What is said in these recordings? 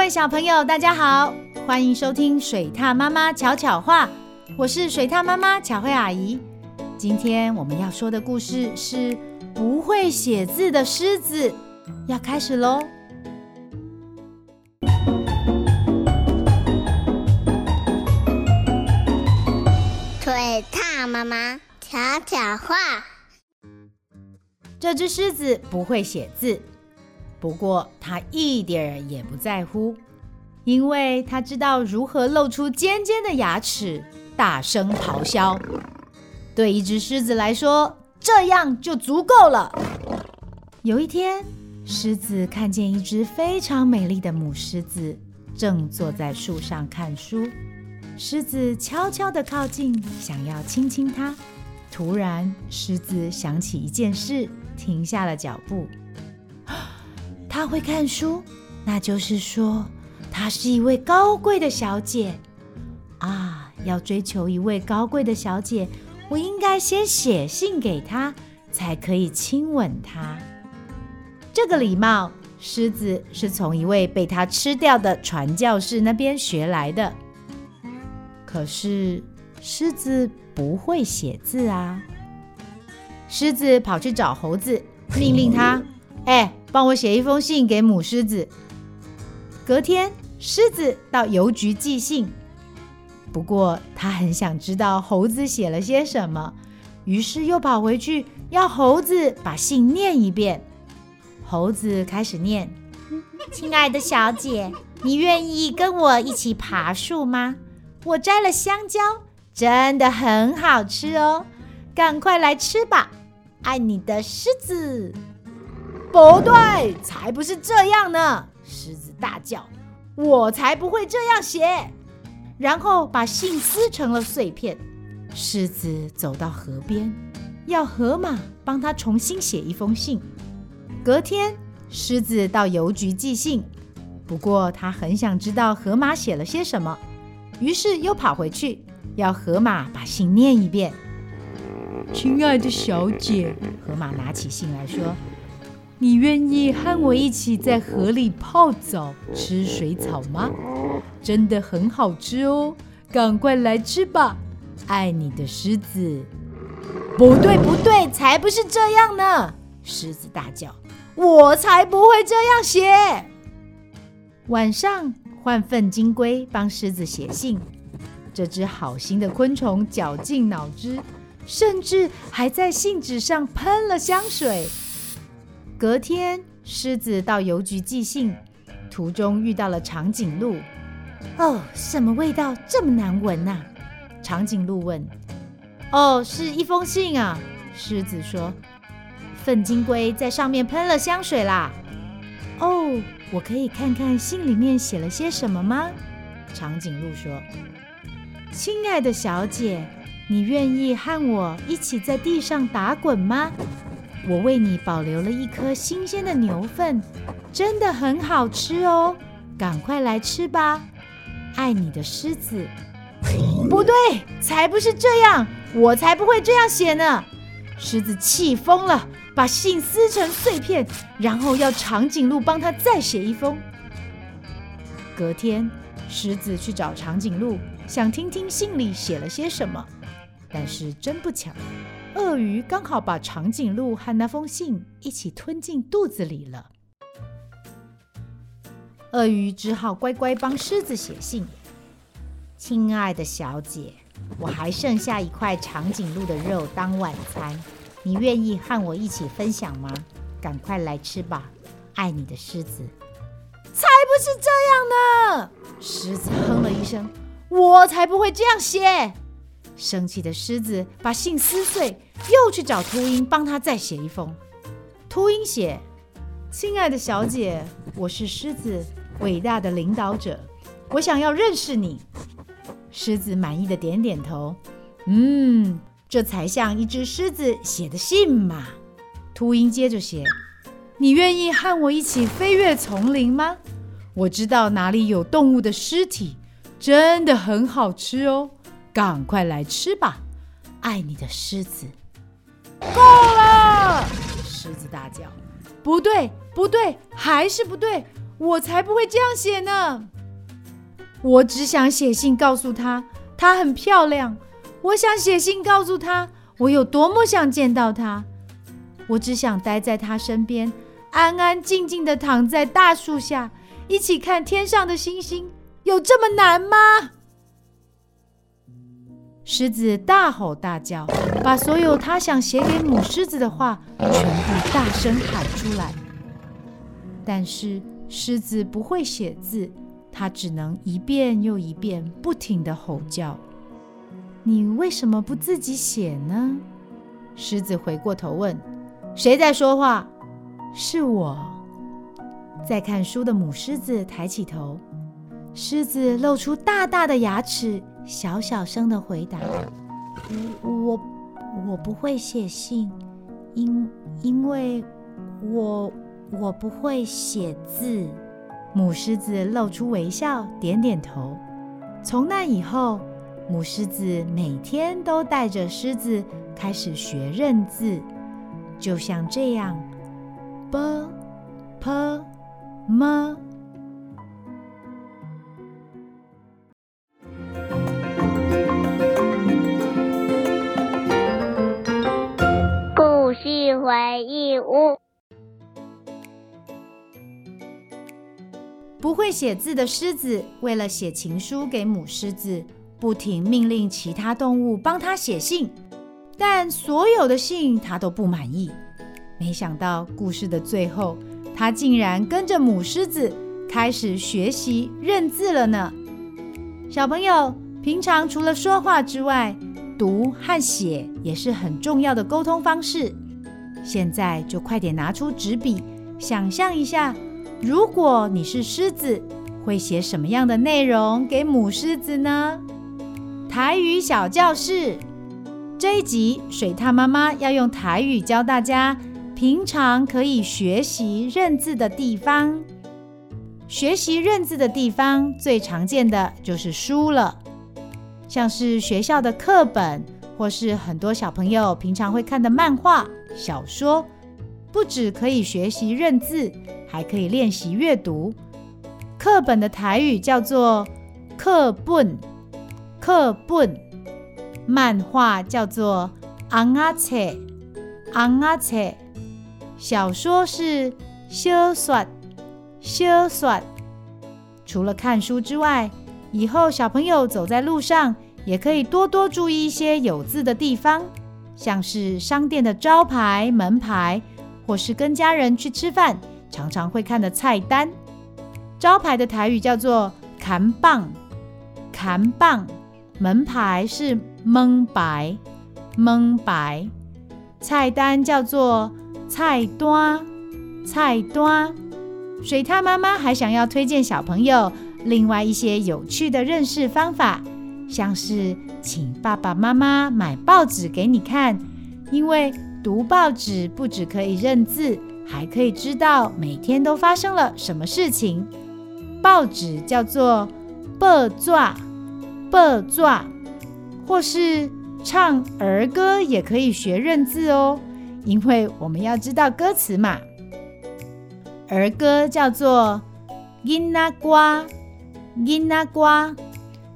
位小朋友，大家好，欢迎收听水獭妈妈巧巧话，我是水獭妈妈巧慧阿姨。今天我们要说的故事是不会写字的狮子，要开始喽。水獭妈妈巧巧话，这只狮子不会写字。不过他一点儿也不在乎，因为他知道如何露出尖尖的牙齿，大声咆哮。对一只狮子来说，这样就足够了。有一天，狮子看见一只非常美丽的母狮子正坐在树上看书。狮子悄悄地靠近，想要亲亲它。突然，狮子想起一件事，停下了脚步。他会看书，那就是说，她是一位高贵的小姐啊！要追求一位高贵的小姐，我应该先写信给她，才可以亲吻她。这个礼貌，狮子是从一位被他吃掉的传教士那边学来的。可是，狮子不会写字啊！狮子跑去找猴子，命令他：“哎。”帮我写一封信给母狮子。隔天，狮子到邮局寄信，不过他很想知道猴子写了些什么，于是又跑回去要猴子把信念一遍。猴子开始念：“ 亲爱的小姐，你愿意跟我一起爬树吗？我摘了香蕉，真的很好吃哦，赶快来吃吧！爱你的狮子。”不对，才不是这样呢！狮子大叫：“我才不会这样写！”然后把信撕成了碎片。狮子走到河边，要河马帮他重新写一封信。隔天，狮子到邮局寄信，不过他很想知道河马写了些什么，于是又跑回去要河马把信念一遍。亲爱的小姐，河马拿起信来说。你愿意和我一起在河里泡澡、吃水草吗？真的很好吃哦，赶快来吃吧！爱你的狮子。不对，不对，才不是这样呢！狮子大叫：“我才不会这样写！”晚上换粪金龟帮狮子写信，这只好心的昆虫绞尽脑汁，甚至还在信纸上喷了香水。隔天，狮子到邮局寄信，途中遇到了长颈鹿。哦，什么味道这么难闻呐？长颈鹿问。哦，是一封信啊。狮子说。粪金龟在上面喷了香水啦。哦，我可以看看信里面写了些什么吗？长颈鹿说。亲爱的小姐，你愿意和我一起在地上打滚吗？我为你保留了一颗新鲜的牛粪，真的很好吃哦，赶快来吃吧！爱你的狮子。不对，才不是这样，我才不会这样写呢！狮子气疯了，把信撕成碎片，然后要长颈鹿帮他再写一封。隔天，狮子去找长颈鹿，想听听信里写了些什么，但是真不巧。鳄鱼刚好把长颈鹿和那封信一起吞进肚子里了。鳄鱼只好乖乖帮狮子写信：“亲爱的小姐，我还剩下一块长颈鹿的肉当晚餐，你愿意和我一起分享吗？赶快来吃吧，爱你的狮子。”才不是这样呢！狮子哼了一声：“我才不会这样写。”生气的狮子把信撕碎，又去找秃鹰帮他再写一封。秃鹰写：“亲爱的小姐，我是狮子，伟大的领导者，我想要认识你。”狮子满意的点点头：“嗯，这才像一只狮子写的信嘛。”秃鹰接着写：“你愿意和我一起飞越丛林吗？我知道哪里有动物的尸体，真的很好吃哦。”赶快来吃吧，爱你的狮子。够了！狮子大叫：“不对，不对，还是不对！我才不会这样写呢。我只想写信告诉她，她很漂亮。我想写信告诉她，我有多么想见到她。我只想待在她身边，安安静静地躺在大树下，一起看天上的星星。有这么难吗？狮子大吼大叫，把所有他想写给母狮子的话全部大声喊出来。但是狮子不会写字，它只能一遍又一遍不停地吼叫。你为什么不自己写呢？狮子回过头问：“谁在说话？”“是我。”在看书的母狮子抬起头。狮子露出大大的牙齿，小小声的回答：“我我我不会写信，因因为我我不会写字。”母狮子露出微笑，点点头。从那以后，母狮子每天都带着狮子开始学认字，就像这样：b、p、m。不会写字的狮子，为了写情书给母狮子，不停命令其他动物帮他写信，但所有的信他都不满意。没想到故事的最后，他竟然跟着母狮子开始学习认字了呢。小朋友，平常除了说话之外，读和写也是很重要的沟通方式。现在就快点拿出纸笔，想象一下，如果你是狮子，会写什么样的内容给母狮子呢？台语小教室这一集，水獭妈妈要用台语教大家平常可以学习认字的地方。学习认字的地方最常见的就是书了，像是学校的课本，或是很多小朋友平常会看的漫画。小说不只可以学习认字，还可以练习阅读。课本的台语叫做课本，课本。漫画叫做尪仔册，尪仔册。小说是小说，小说。除了看书之外，以后小朋友走在路上，也可以多多注意一些有字的地方。像是商店的招牌、门牌，或是跟家人去吃饭，常常会看的菜单。招牌的台语叫做“看板”，看板；门牌是“蒙白”，蒙白；菜单叫做“菜单”，菜单。水獭妈妈还想要推荐小朋友另外一些有趣的认识方法。像是请爸爸妈妈买报纸给你看，因为读报纸不只可以认字，还可以知道每天都发生了什么事情。报纸叫做报纸，报纸，或是唱儿歌也可以学认字哦，因为我们要知道歌词嘛。儿歌叫做囡仔瓜，囡仔瓜。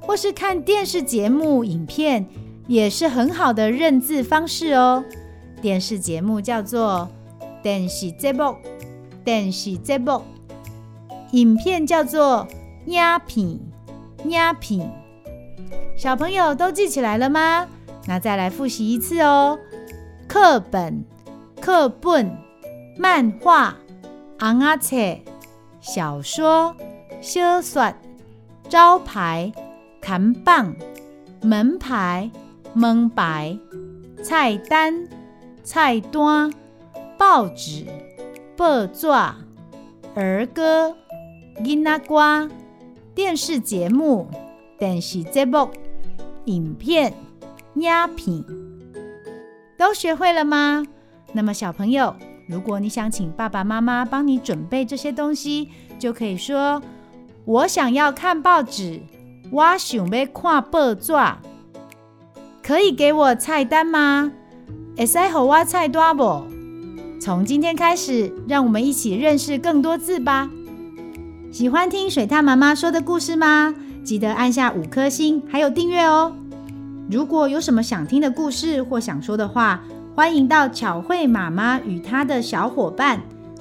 或是看电视节目、影片，也是很好的认字方式哦。电视节目叫做电视节目，电视节目；影片叫做影片，影片。小朋友都记起来了吗？那再来复习一次哦。课本、课本、漫画、尪仔册、小说、小说、招牌。看棒、门牌、门牌、菜单、菜单、报纸、报纸、儿歌、囡仔歌、电视节目、电视节目、影片、影片，都学会了吗？那么小朋友，如果你想请爸爸妈妈帮你准备这些东西，就可以说：“我想要看报纸。”我想要看报纸，可以给我菜单吗？会使给我菜单不？从今天开始，让我们一起认识更多字吧。喜欢听水獭妈妈说的故事吗？记得按下五颗星，还有订阅哦。如果有什么想听的故事或想说的话，欢迎到巧慧妈妈与她的小伙伴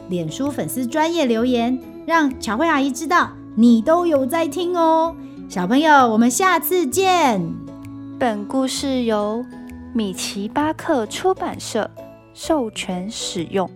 脸书粉丝专业留言，让巧慧阿姨知道你都有在听哦。小朋友，我们下次见。本故事由米奇巴克出版社授权使用。